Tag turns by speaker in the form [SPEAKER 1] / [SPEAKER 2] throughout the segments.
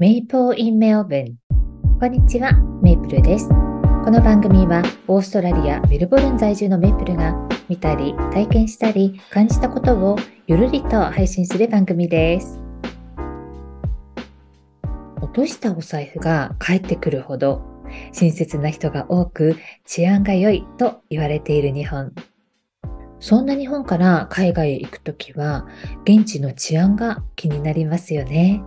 [SPEAKER 1] メイプル in Melbourne こんにちは、メイプルです。この番組はオーストラリア・メルボルン在住のメイプルが見たり体験したり感じたことをゆるりと配信する番組です。落としたお財布が返ってくるほど親切な人が多く治安が良いと言われている日本。そんな日本から海外へ行くときは現地の治安が気になりますよね。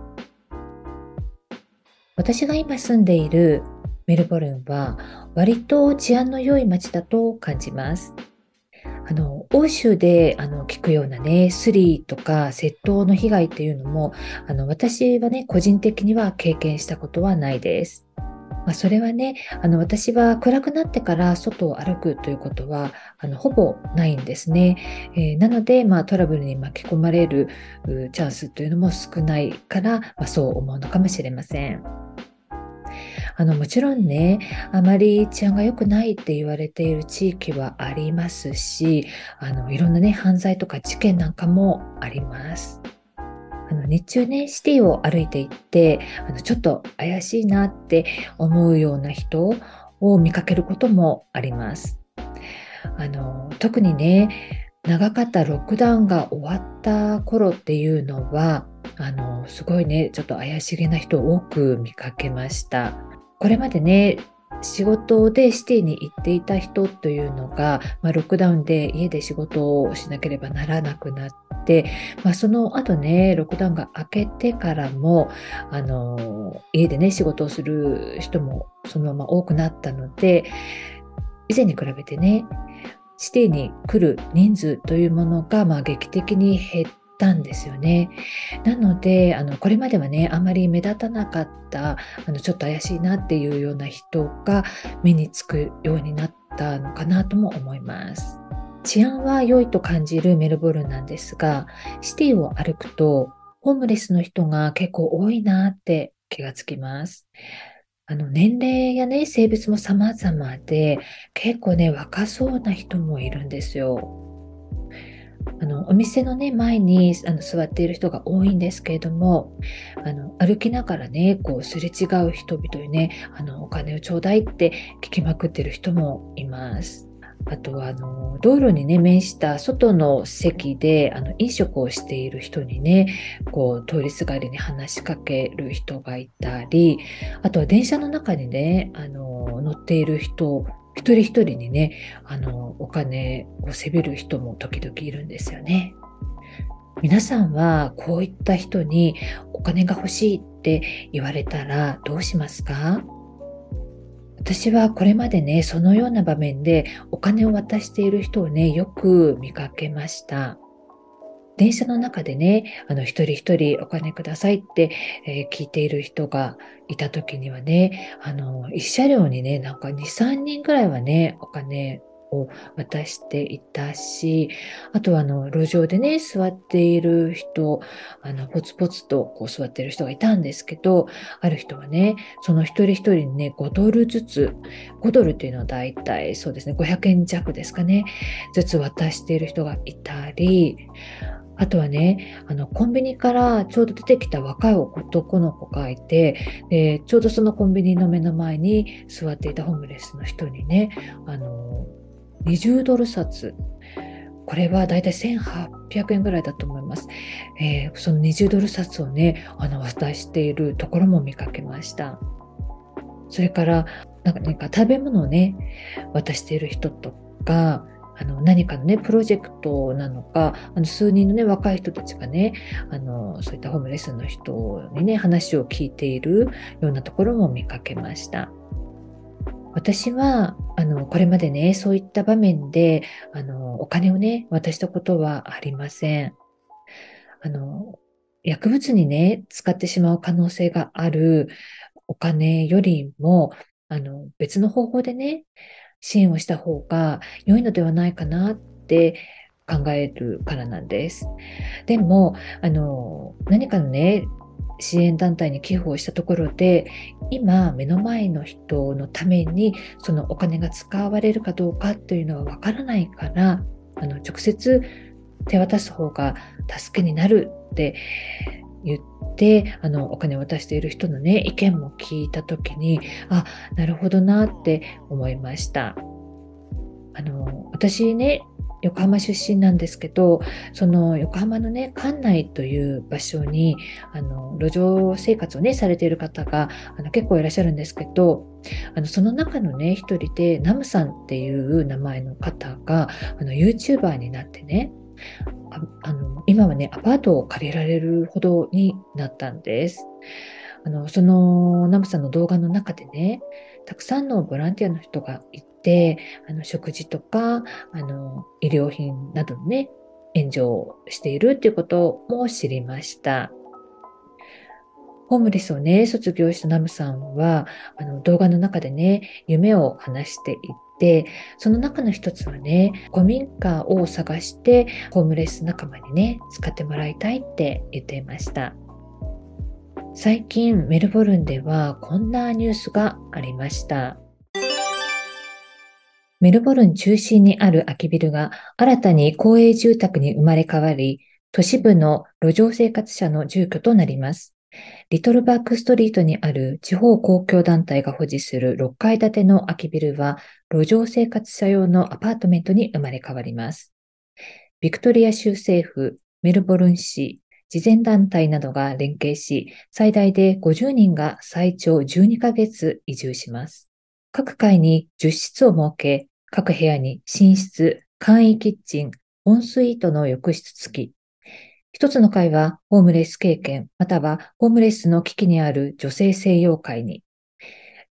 [SPEAKER 1] 私が今住んでいるメルボルンは割と治安の良い街だと感じます。あの欧州であの聞くようなねスリーとか窃盗の被害っていうのもあの私はね個人的には経験したことはないです。まあ、それはねあの私は暗くなってから外を歩くということはあのほぼないんですね。えー、なので、まあ、トラブルに巻き込まれるチャンスというのも少ないから、まあ、そう思うのかもしれません。あのもちろんねあまり治安が良くないって言われている地域はありますしあのいろんなね犯罪とか事件なんかもあります。あの日中ねシティを歩いていってあのちょっと怪しいなって思うような人を見かけることもあります。あの特にね長かったロックダウンが終わった頃っていうのはあのすごいねちょっと怪しげな人を多く見かけました。これまでね仕事でシティに行っていた人というのが、まあ、ロックダウンで家で仕事をしなければならなくなって、まあ、その後ねロックダウンが明けてからもあの家でね仕事をする人もそのまま多くなったので以前に比べてねシティに来る人数というものが、まあ、劇的に減ったんですよね。なのであのこれまではねあまり目立たなかったあのちょっと怪しいなっていうような人が目につくようになったのかなとも思います。治安は良いと感じるメルボルンなんですがシティを歩くとホームレスの人が結構多いなって気がつきます。あの年齢やね性別も様々で結構ね若そうな人もいるんですよ。あのお店のね前にあの座っている人が多いんですけれどもあの歩きながらねこうすれ違う人々にねあのお金をちょうだいって聞きまくってる人もいます。あとはあの道路にね面した外の席であの飲食をしている人にねこう通りすがりに話しかける人がいたりあとは電車の中にねあの乗っている人一人一人にね、あの、お金をせびる人も時々いるんですよね。皆さんはこういった人にお金が欲しいって言われたらどうしますか？私はこれまでね、そのような場面でお金を渡している人をね、よく見かけました。電車の中でね、あの、一人一人お金くださいって、えー、聞いている人がいた時にはね、あの、一車両にね、なんか2、3人ぐらいはね、お金を渡していたし、あとはあの、路上でね、座っている人、あの、ポツポツとこう座っている人がいたんですけど、ある人はね、その一人一人にね、5ドルずつ、5ドルっていうのはだいたいそうですね、500円弱ですかね、ずつ渡している人がいたり、あとはね、あの、コンビニからちょうど出てきた若い男の子がいて、ちょうどそのコンビニの目の前に座っていたホームレスの人にね、あの、20ドル札、これはだいたい1800円ぐらいだと思います。えー、その20ドル札をね、あの、渡しているところも見かけました。それから、なんか、食べ物をね、渡している人とか、あの何かのねプロジェクトなのかあの数人のね若い人たちがねあのそういったホームレスの人にね話を聞いているようなところも見かけました。私はあのこれまでねそういった場面であのお金をね渡したことはありません。あの薬物にね使ってしまう可能性があるお金よりもあの別の方法でね支援をした方が良いのではないかなって考えるからなんです。でも、あの、何かのね、支援団体に寄付をしたところで今目の前の人のためにそのお金が使われるかどうかというのはわからないからあの直接手渡す方が助けになるって言ってあのお金を渡している人のね意見も聞いた時にあなるほどなって思いました。あの私ね横浜出身なんですけどその横浜のね館内という場所にあの路上生活をねされている方があの結構いらっしゃるんですけどあのその中のね一人でナムさんっていう名前の方があの YouTuber になってねああの今はねアパートを借りられるほどになったんです。あのそのナムさんの動画の中でねたくさんのボランティアの人がいてあの食事とかあの医療品などのね援助をしているっていうことも知りました。ホームレスをね、卒業したナムさんは、あの動画の中でね、夢を話していて、その中の一つはね、古民家を探して、ホームレス仲間にね、使ってもらいたいって言っていました。最近、メルボルンではこんなニュースがありました。メルボルン中心にある空きビルが新たに公営住宅に生まれ変わり、都市部の路上生活者の住居となります。リトルバークストリートにある地方公共団体が保持する6階建ての空きビルは、路上生活者用のアパートメントに生まれ変わります。ビクトリア州政府、メルボルン市、慈善団体などが連携し、最大で50人が最長12ヶ月移住します。各階に10室を設け、各部屋に寝室、簡易キッチン、オンスイートの浴室付き。一つの会はホームレス経験、またはホームレスの危機にある女性西洋会に。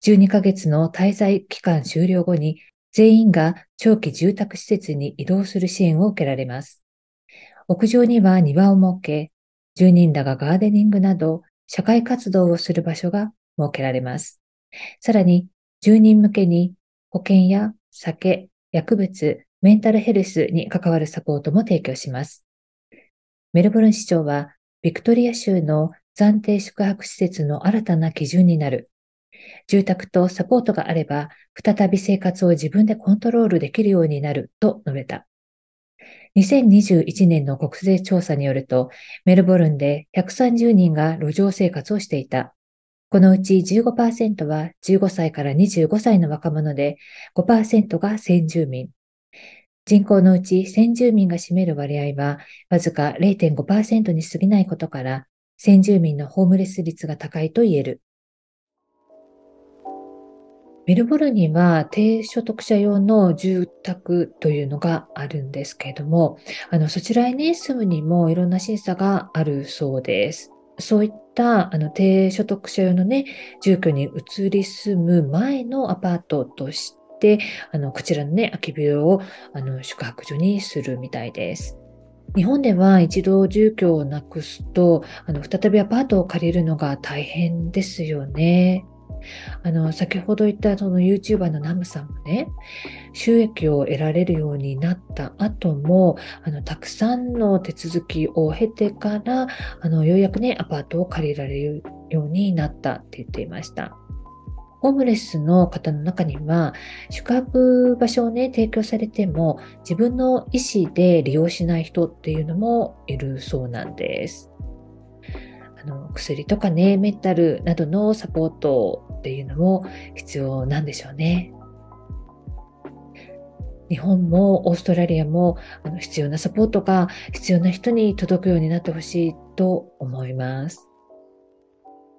[SPEAKER 1] 12ヶ月の滞在期間終了後に全員が長期住宅施設に移動する支援を受けられます。屋上には庭を設け、住人らがガーデニングなど社会活動をする場所が設けられます。さらに、住人向けに保険や酒、薬物、メンタルヘルスに関わるサポートも提供します。メルボルン市長は、ビクトリア州の暫定宿泊施設の新たな基準になる。住宅とサポートがあれば、再び生活を自分でコントロールできるようになると述べた。2021年の国税調査によると、メルボルンで130人が路上生活をしていた。このうち15%は15歳から25歳の若者で、5%が先住民。人口のうち先住民が占める割合はわずか0.5%に過ぎないことから、先住民のホームレス率が高いと言える。メルボルンには低所得者用の住宅というのがあるんですけれども、あのそちらへね、住むにもいろんな審査があるそうです。そういったあの低所得者用のね、住居に移り住む前のアパートとして、あのこちらのね、空きビルをあの宿泊所にするみたいです。日本では一度住居をなくすと、あの再びアパートを借りるのが大変ですよね。あの、先ほど言ったその YouTuber のナムさんもね、収益を得られるようになった後も、あの、たくさんの手続きを経てから、あの、ようやくね、アパートを借りられるようになったって言っていました。ホームレスの方の中には、宿泊場所をね、提供されても、自分の意思で利用しない人っていうのもいるそうなんです。あの薬とかね、メンタルなどのサポートっていうのも必要なんでしょうね。日本もオーストラリアもあの必要なサポートが必要な人に届くようになってほしいと思います。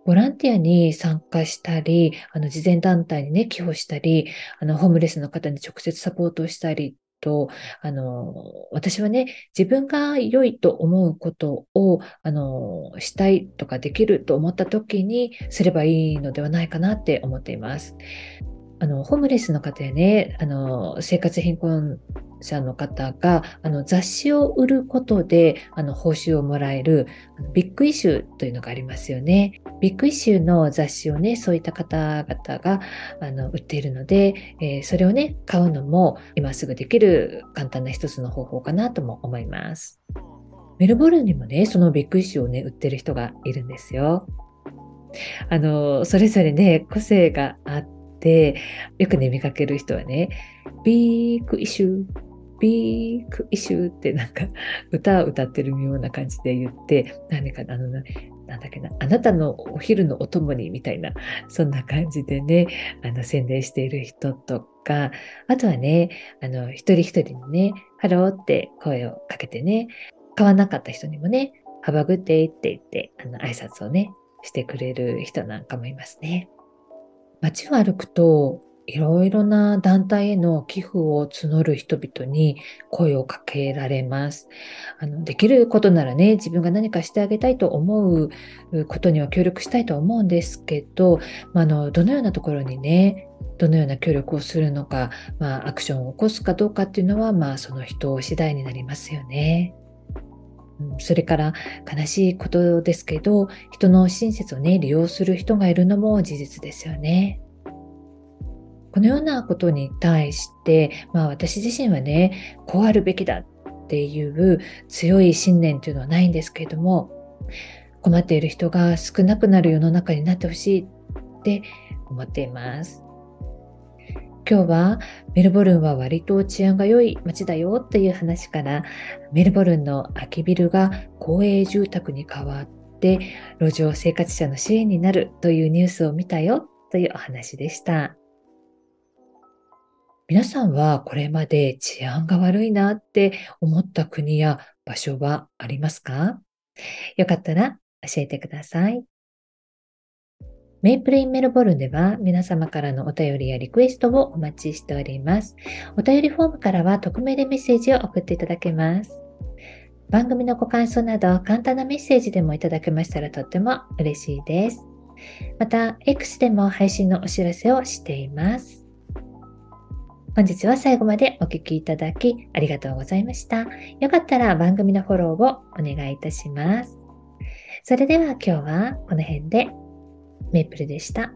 [SPEAKER 1] ボランティアに参加したり、あの、慈善団体にね、寄付したり、あの、ホームレスの方に直接サポートをしたりと、あの、私はね、自分が良いと思うことを、あの、したいとかできると思った時にすればいいのではないかなって思っています。あの、ホームレスの方やね、あの、生活貧困者の方が、あの、雑誌を売ることで、あの、報酬をもらえる、Big Issueというのがありますよね。 Big Issueの雑誌をね、そういった方々が、あの、売っているので、えー、それをね、買うのも、今すぐできる簡単な一つの方法かなとも思います。メルボルンにもね、その Big Issueをね、売ってる人がいるんですよ。あの、それぞれね、個性があって、よくね、見かける人はね、 Big Issue、Big Issueってなんか歌を歌ってるような感じで言って、何かあの、なんだっけな、あなたのお昼のお供にみたいな、そんな感じでね、あの、宣伝している人とか、あとはね、あの、一人一人にね、ハローって声をかけてね、買わなかった人にもね、 Have a good day って言って、あの、挨拶をね、してくれる人なんかもいますね。街を歩くと、いろいろな団体への寄付を募る人々に声をかけられます。あのできることならね、自分が何かしてあげたいと思うことには協力したいと思うんですけど、まあ、のどのようなところにね、どのような協力をするのか、まあ、アクションを起こすかどうかっていうのは、まあ、その人次第になりますよね。それから悲しいことですけど、人の親切をね、利用する人がいるのも事実ですよね。このようなことに対して、まあ私自身はね、こうあるべきだっていう強い信念というのはないんですけれども、困っている人が少なくなる世の中になってほしいって思っています。今日はメルボルンは割と治安が良い街だよっていう話からメルボルンの空きビルが公営住宅に変わって路上生活者の支援になるというニュースを見たよというお話でした。皆さんはこれまで治安が悪いなって思った国や場所はありますか？よかったら教えてください。メイプルインメルボルンでは皆様からのお便りやリクエストをお待ちしております。お便りフォームからは匿名でメッセージを送っていただけます。番組のご感想など簡単なメッセージでもいただけましたらとっても嬉しいです。また、X でも配信のお知らせをしています。本日は最後までお聴きいただきありがとうございました。よかったら番組のフォローをお願いいたします。それでは今日はこの辺でメイプルでした。